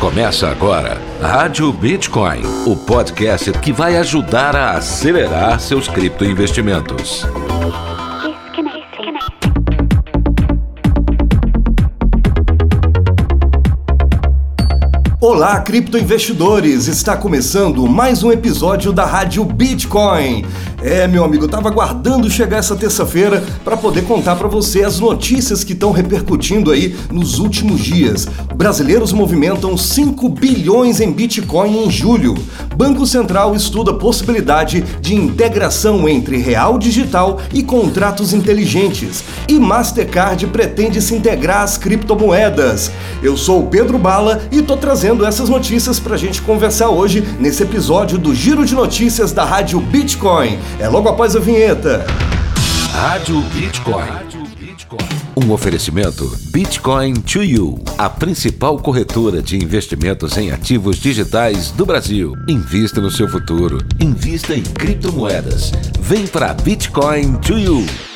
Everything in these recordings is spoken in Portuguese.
Começa agora Rádio Bitcoin, o podcast que vai ajudar a acelerar seus criptoinvestimentos. Olá, criptoinvestidores! Está começando mais um episódio da Rádio Bitcoin. É, meu amigo, eu tava aguardando chegar essa terça-feira para poder contar para você as notícias que estão repercutindo aí nos últimos dias. Brasileiros movimentam 5 bilhões em Bitcoin em julho. Banco Central estuda a possibilidade de integração entre real digital e contratos inteligentes. E Mastercard pretende se integrar às criptomoedas. Eu sou o Pedro Bala e tô trazendo essas notícias pra gente conversar hoje nesse episódio do Giro de Notícias da Rádio Bitcoin. É logo após a vinheta. Rádio Bitcoin. Um oferecimento Bitcoin to You, a principal corretora de investimentos em ativos digitais do Brasil. Invista no seu futuro. Invista em criptomoedas. Vem para Bitcoin to You.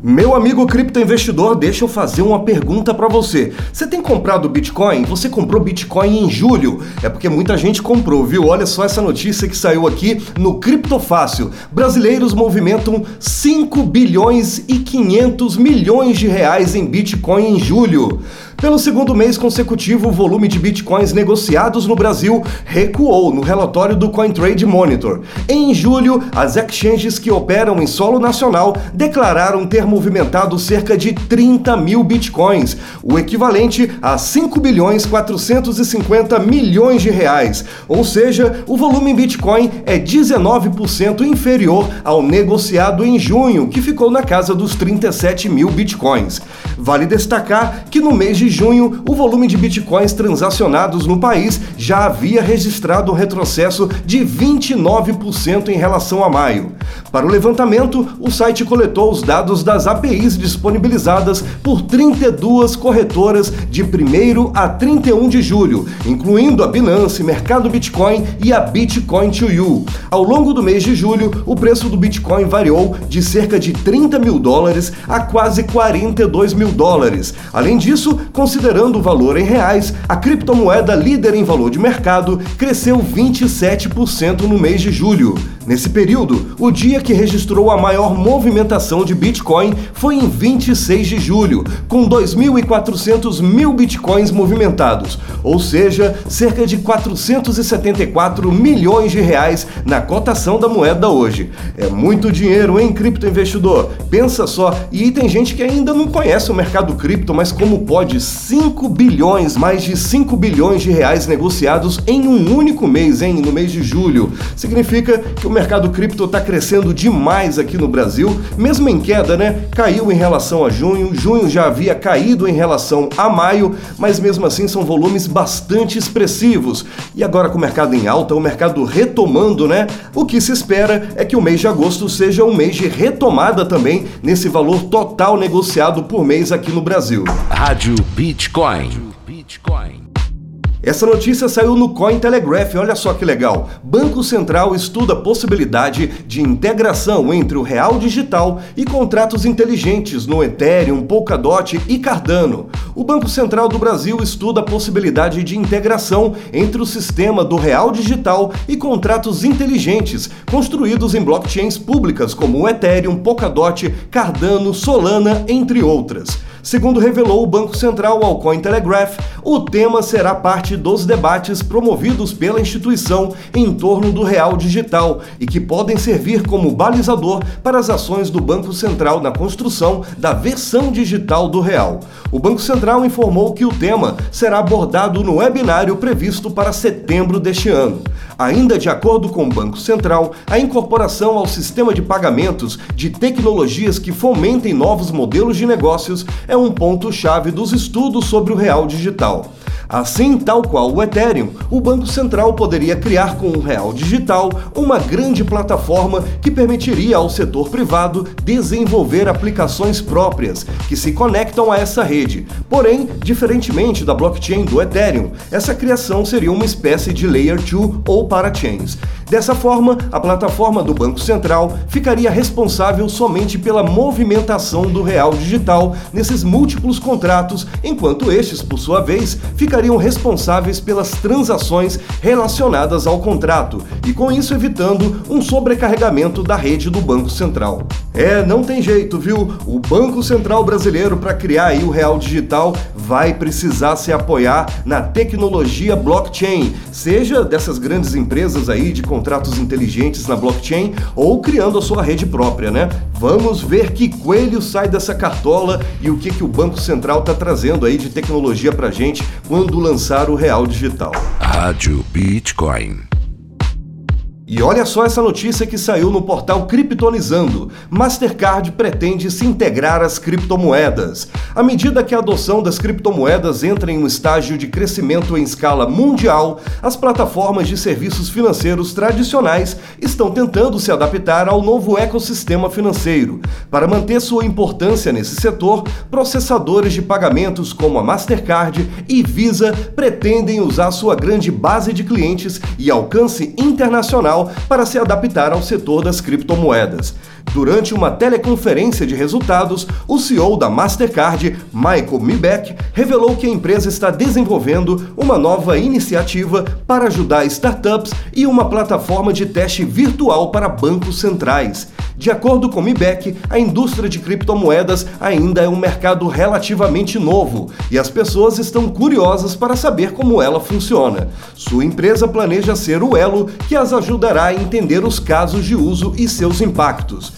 Meu amigo criptoinvestidor, deixa eu fazer uma pergunta para você. Você tem comprado Bitcoin? Você comprou Bitcoin em julho? É porque muita gente comprou, viu? Olha só essa notícia que saiu aqui no Criptofácil. Brasileiros movimentam 5 bilhões e 500 milhões de reais em Bitcoin em julho. Pelo segundo mês consecutivo, o volume de bitcoins negociados no Brasil recuou no relatório do CoinTrade Monitor. Em julho, as exchanges que operam em solo nacional declararam ter movimentado cerca de 30 mil bitcoins, o equivalente a 5 bilhões 450 milhões de reais. Ou seja, o volume em bitcoin é 19% inferior ao negociado em junho, que ficou na casa dos 37 mil bitcoins. Vale destacar que no mês de junho, o volume de bitcoins transacionados no país já havia registrado um retrocesso de 29% em relação a maio. Para o levantamento, o site coletou os dados das APIs disponibilizadas por 32 corretoras de 1 a 31 de julho, incluindo a Binance, Mercado Bitcoin e a Bitcoin to You. Ao longo do mês de julho, o preço do Bitcoin variou de cerca de 30 mil dólares a quase 42 mil dólares. Além disso, considerando o valor em reais, a criptomoeda líder em valor de mercado cresceu 27% no mês de julho. Nesse período, o dia que registrou a maior movimentação de Bitcoin foi em 26 de julho, com 2.400 mil Bitcoins movimentados, ou seja, cerca de 474 milhões de reais na cotação da moeda hoje. É muito dinheiro, hein, criptoinvestidor? Pensa só, e tem gente que ainda não conhece o mercado cripto, mas como pode 5 bilhões, mais de 5 bilhões de reais negociados em um único mês, hein, no mês de julho. Significa que o mercado cripto está crescendo demais aqui no Brasil, mesmo em queda, né? Caiu em relação a junho, junho já havia caído em relação a maio, mas mesmo assim são volumes bastante expressivos. E agora com o mercado em alta, o mercado retomando, né? O que se espera é que o mês de agosto seja um mês de retomada também nesse valor total negociado por mês aqui no Brasil. Rádio Bitcoin. Bitcoin. Essa notícia saiu no Cointelegraph, olha só que legal. Banco Central estuda a possibilidade de integração entre o real digital e contratos inteligentes no Ethereum, Polkadot e Cardano. O Banco Central do Brasil estuda a possibilidade de integração entre o sistema do real digital e contratos inteligentes construídos em blockchains públicas como o Ethereum, Polkadot, Cardano, Solana, entre outras. Segundo revelou o Banco Central ao Cointelegraph, o tema será parte dos debates promovidos pela instituição em torno do real digital e que podem servir como balizador para as ações do Banco Central na construção da versão digital do real. O Banco Central informou que o tema será abordado no webinário previsto para setembro deste ano. Ainda de acordo com o Banco Central, a incorporação ao sistema de pagamentos de tecnologias que fomentem novos modelos de negócios é um ponto-chave dos estudos sobre o real digital. Assim, tal qual o Ethereum, o Banco Central poderia criar com o real digital uma grande plataforma que permitiria ao setor privado desenvolver aplicações próprias que se conectam a essa rede. Porém, diferentemente da blockchain do Ethereum, essa criação seria uma espécie de Layer 2 ou parachains. Dessa forma, a plataforma do Banco Central ficaria responsável somente pela movimentação do real digital nesses múltiplos contratos, enquanto estes, por sua vez, ficariam responsáveis pelas transações relacionadas ao contrato, e com isso evitando um sobrecarregamento da rede do Banco Central. É, não tem jeito, viu? O Banco Central brasileiro, para criar aí o real digital, vai precisar se apoiar na tecnologia blockchain, seja dessas grandes empresas aí de contratos inteligentes na blockchain ou criando a sua rede própria, né? Vamos ver que coelho sai dessa cartola e o que, que o Banco Central está trazendo aí de tecnologia para gente quando lançar o real digital. Rádio Bitcoin. E olha só essa notícia que saiu no portal Criptonizando. Mastercard pretende se integrar às criptomoedas. À medida que a adoção das criptomoedas entra em um estágio de crescimento em escala mundial, as plataformas de serviços financeiros tradicionais estão tentando se adaptar ao novo ecossistema financeiro. Para manter sua importância nesse setor, processadores de pagamentos como a Mastercard e Visa pretendem usar sua grande base de clientes e alcance internacional para se adaptar ao setor das criptomoedas. Durante uma teleconferência de resultados, o CEO da Mastercard, Michael Mibeck, revelou que a empresa está desenvolvendo uma nova iniciativa para ajudar startups e uma plataforma de teste virtual para bancos centrais. De acordo com Mibeck, a indústria de criptomoedas ainda é um mercado relativamente novo e as pessoas estão curiosas para saber como ela funciona. Sua empresa planeja ser o elo que as ajudará a entender os casos de uso e seus impactos.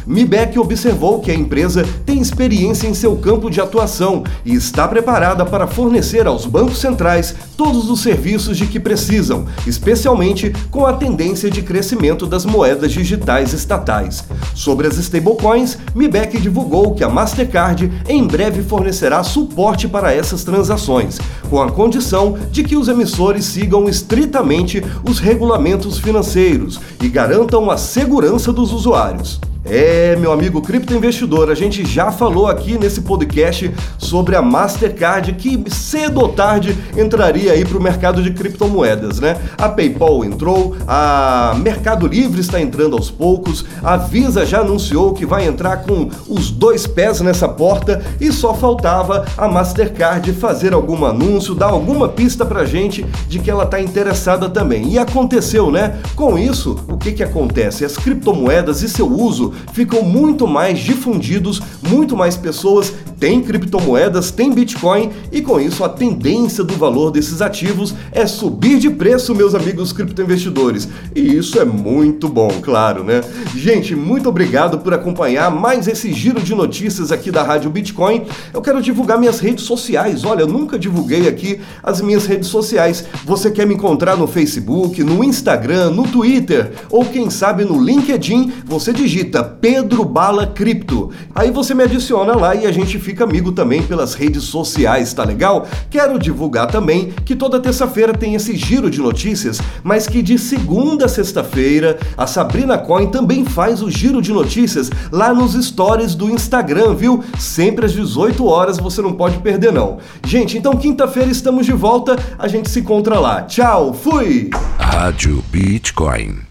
Mibeck observou que a empresa tem experiência em seu campo de atuação e está preparada para fornecer aos bancos centrais todos os serviços de que precisam, especialmente com a tendência de crescimento das moedas digitais estatais. Sobre as stablecoins, Mibeck divulgou que a Mastercard em breve fornecerá suporte para essas transações, com a condição de que os emissores sigam estritamente os regulamentos financeiros e garantam a segurança dos usuários. É, meu amigo criptoinvestidor, a gente já falou aqui nesse podcast sobre a Mastercard que cedo ou tarde entraria aí para o mercado de criptomoedas, né? A PayPal entrou, a Mercado Livre está entrando aos poucos, a Visa já anunciou que vai entrar com os dois pés nessa porta e só faltava a Mastercard fazer algum anúncio, dar alguma pista pra gente de que ela está interessada também. E aconteceu, né? Com isso, o que que acontece? As criptomoedas e seu uso ficam muito mais difundidos, muito mais pessoas têm criptomoedas, têm Bitcoin e com isso a tendência do valor desses ativos é subir de preço, meus amigos criptoinvestidores. E isso é muito bom, claro, né? Gente, muito obrigado por acompanhar mais esse giro de notícias aqui da Rádio Bitcoin. Eu quero divulgar minhas redes sociais. Olha, eu nunca divulguei aqui as minhas redes sociais. Você quer me encontrar no Facebook, no Instagram, no Twitter ou quem sabe no LinkedIn, você digita Pedro Bala Cripto. Aí você me adiciona lá e a gente fica amigo também pelas redes sociais, tá legal? Quero divulgar também que toda terça-feira tem esse giro de notícias, mas que de segunda a sexta-feira a Sabrina Coin também faz o giro de notícias lá nos stories do Instagram, viu? Sempre às 18 horas, você não pode perder não. Gente, então quinta-feira estamos de volta, a gente se encontra lá. Tchau, fui! Rádio Bitcoin.